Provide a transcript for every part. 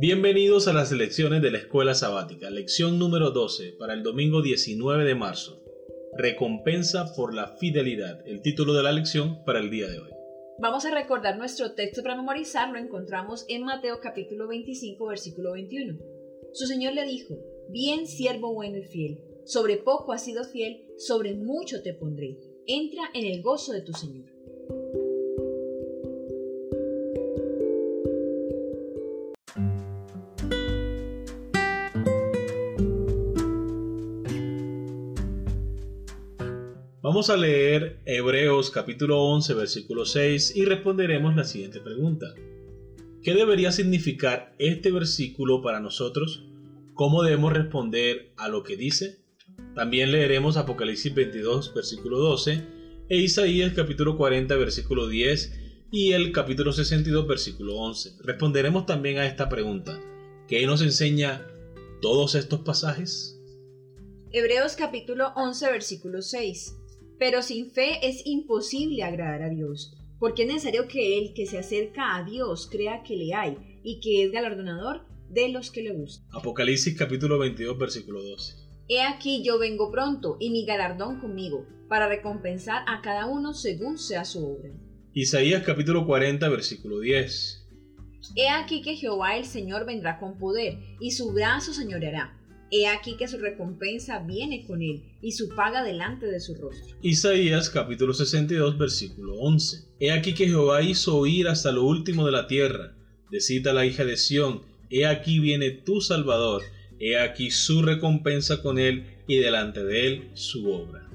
Bienvenidos a las lecciones de la Escuela Sabática, lección número 12 para el domingo 19 de marzo. Recompensa por la fidelidad, el título de la lección para el día de hoy. Vamos a recordar nuestro texto para memorizar, lo encontramos en Mateo capítulo 25, versículo 21. Su Señor le dijo, bien siervo bueno y fiel, sobre poco has sido fiel, sobre mucho te pondré, entra en el gozo de tu Señor. Vamos a leer Hebreos capítulo 11 versículo 6 y responderemos la siguiente pregunta. ¿Qué debería significar este versículo para nosotros? ¿Cómo debemos responder a lo que dice? También leeremos Apocalipsis 22 versículo 12 e Isaías capítulo 40 versículo 10 y el capítulo 62 versículo 11. Responderemos también a esta pregunta. ¿Qué nos enseña todos estos pasajes? Hebreos capítulo 11 versículo 6. Pero sin fe es imposible agradar a Dios, porque es necesario que el que se acerca a Dios crea que le hay y que es galardonador de los que le buscan. Apocalipsis capítulo 22 versículo 12. He aquí yo vengo pronto y mi galardón conmigo, para recompensar a cada uno según sea su obra. Isaías capítulo 40 versículo 10. He aquí que Jehová el Señor vendrá con poder, y su brazo señoreará He aquí que su recompensa viene con él y su paga delante de su rostro. Isaías capítulo 62 versículo 11. He aquí que Jehová hizo oír hasta lo último de la tierra. Decita la hija de Sión, he aquí viene tu Salvador, he aquí su recompensa con él y delante de él su obra.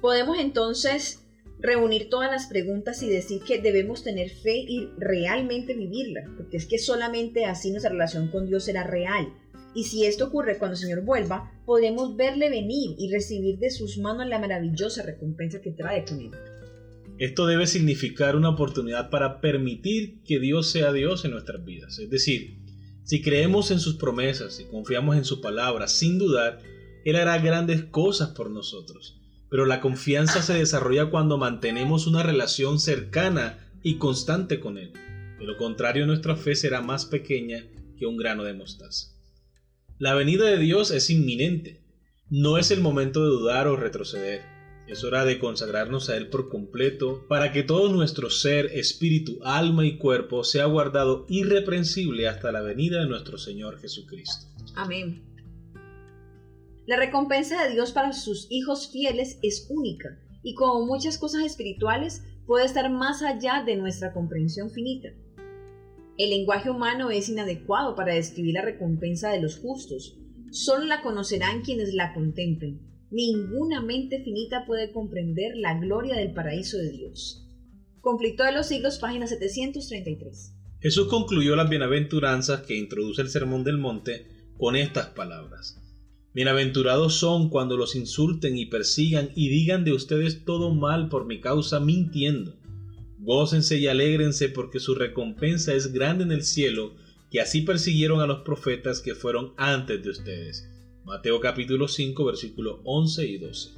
Podemos entonces reunir todas las preguntas y decir que debemos tener fe y realmente vivirla, porque es que solamente así nuestra relación con Dios será real y si esto ocurre cuando el Señor vuelva, podremos verle venir y recibir de sus manos la maravillosa recompensa que trae con él. Esto debe significar una oportunidad para permitir que Dios sea Dios en nuestras vidas. Es decir, si creemos en sus promesas y confiamos en su palabra sin dudar, Él hará grandes cosas por nosotros. Pero la confianza se desarrolla cuando mantenemos una relación cercana y constante con Él. De lo contrario, nuestra fe será más pequeña que un grano de mostaza. La venida de Dios es inminente. No es el momento de dudar o retroceder. Es hora de consagrarnos a Él por completo para que todo nuestro ser, espíritu, alma y cuerpo sea guardado irreprensible hasta la venida de nuestro Señor Jesucristo. Amén. La recompensa de Dios para sus hijos fieles es única y como muchas cosas espirituales puede estar más allá de nuestra comprensión finita. El lenguaje humano es inadecuado para describir la recompensa de los justos. Solo la conocerán quienes la contemplen. Ninguna mente finita puede comprender la gloria del paraíso de Dios. Conflicto de los siglos, página 733. Jesús concluyó las bienaventuranzas que introduce el Sermón del Monte con estas palabras. Bienaventurados son cuando los insulten y persigan y digan de ustedes todo mal por mi causa mintiendo. Gócense y alégrense porque su recompensa es grande en el cielo, que así persiguieron a los profetas que fueron antes de ustedes. Mateo capítulo 5 versículos 11 y 12.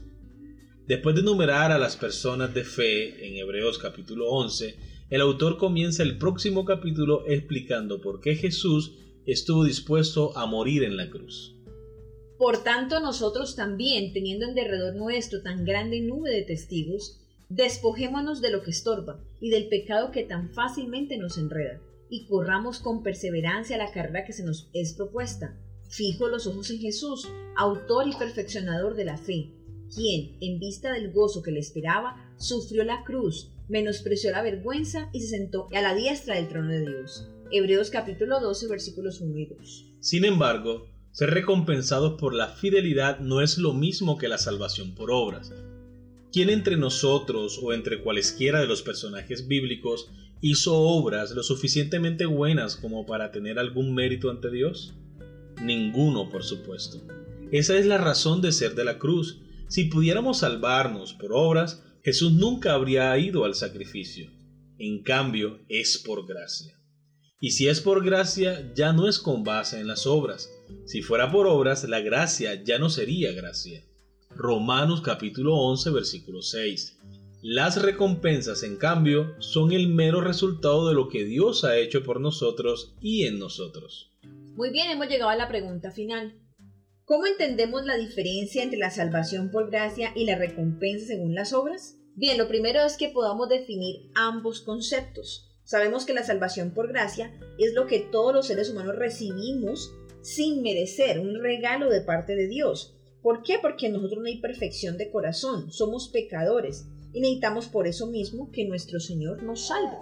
Después de enumerar a las personas de fe en Hebreos capítulo 11, el autor comienza el próximo capítulo explicando por qué Jesús estuvo dispuesto a morir en la cruz. Por tanto, nosotros también, teniendo en derredor nuestro tan grande nube de testigos, Despojémonos de lo que estorba y del pecado que tan fácilmente nos enreda, y corramos con perseverancia la carrera que se nos es propuesta. Fijo los ojos en Jesús, autor y perfeccionador de la fe, quien, en vista del gozo que le esperaba, sufrió la cruz, menospreció la vergüenza y se sentó a la diestra del trono de Dios. Hebreos capítulo 12 versículos 1 y 2. Sin embargo, ser recompensados por la fidelidad no es lo mismo que la salvación por obras. ¿Quién entre nosotros o entre cualesquiera de los personajes bíblicos hizo obras lo suficientemente buenas como para tener algún mérito ante Dios? Ninguno, por supuesto. Esa es la razón de ser de la cruz. Si pudiéramos salvarnos por obras, Jesús nunca habría ido al sacrificio. En cambio, es por gracia. Y si es por gracia, ya no es con base en las obras. Si fuera por obras, la gracia ya no sería gracia. Romanos capítulo 11, versículo 6. Las recompensas, en cambio, son el mero resultado de lo que Dios ha hecho por nosotros y en nosotros. Muy bien, hemos llegado a la pregunta final. ¿Cómo entendemos la diferencia entre la salvación por gracia y la recompensa según las obras? Bien, lo primero es que podamos definir ambos conceptos. Sabemos que la salvación por gracia es lo que todos los seres humanos recibimos sin merecer, un regalo de parte de Dios. ¿Por qué? Porque nosotros no hay perfección de corazón, somos pecadores y necesitamos por eso mismo que nuestro Señor nos salve.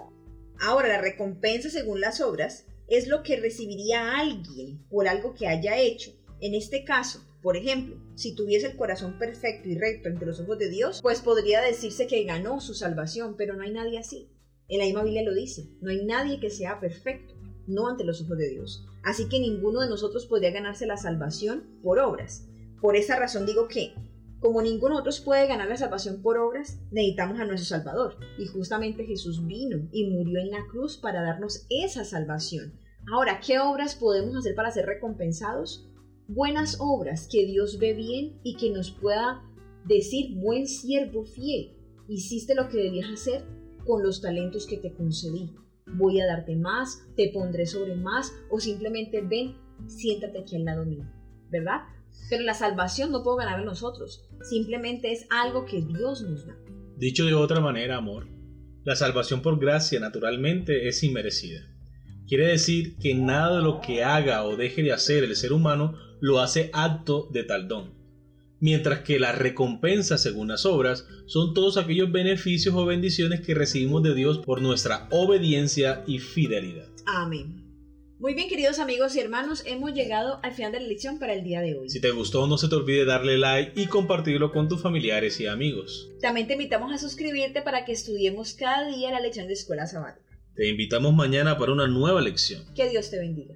Ahora, la recompensa según las obras es lo que recibiría alguien por algo que haya hecho en este caso, por ejemplo, si tuviese el corazón perfecto y recto ante los ojos de Dios, pues podría decirse que ganó su salvación, pero no hay nadie así. En la misma Biblia lo dice, no hay nadie que sea perfecto, no ante los ojos de Dios. Así que ninguno de nosotros podría ganarse la salvación por obras. Por esa razón digo que, como ninguno de nosotros puede ganar la salvación por obras, necesitamos a nuestro Salvador. Y justamente Jesús vino y murió en la cruz para darnos esa salvación. Ahora, ¿qué obras podemos hacer para ser recompensados? buenas obras que Dios ve bien y que nos pueda decir, buen siervo fiel, hiciste lo que debías hacer con los talentos que te concedí. Voy a darte más, te pondré sobre más o simplemente ven, siéntate aquí al lado mío, ¿verdad? Pero la salvación no puedo ganar nosotros, simplemente es algo que Dios nos da. Dicho de otra manera, amor, la salvación por gracia naturalmente es inmerecida. Quiere decir que nada de lo que haga o deje de hacer el ser humano lo hace acto de tal don. Mientras que las recompensas según las obras son todos aquellos beneficios o bendiciones que recibimos de Dios por nuestra obediencia y fidelidad. Amén. Muy bien, queridos amigos y hermanos, hemos llegado al final de la lección para el día de hoy. Si te gustó, no se te olvide darle like y compartirlo con tus familiares y amigos. También te invitamos a suscribirte para que estudiemos cada día la lección de Escuela Sabática. Te invitamos mañana para una nueva lección. Que Dios te bendiga.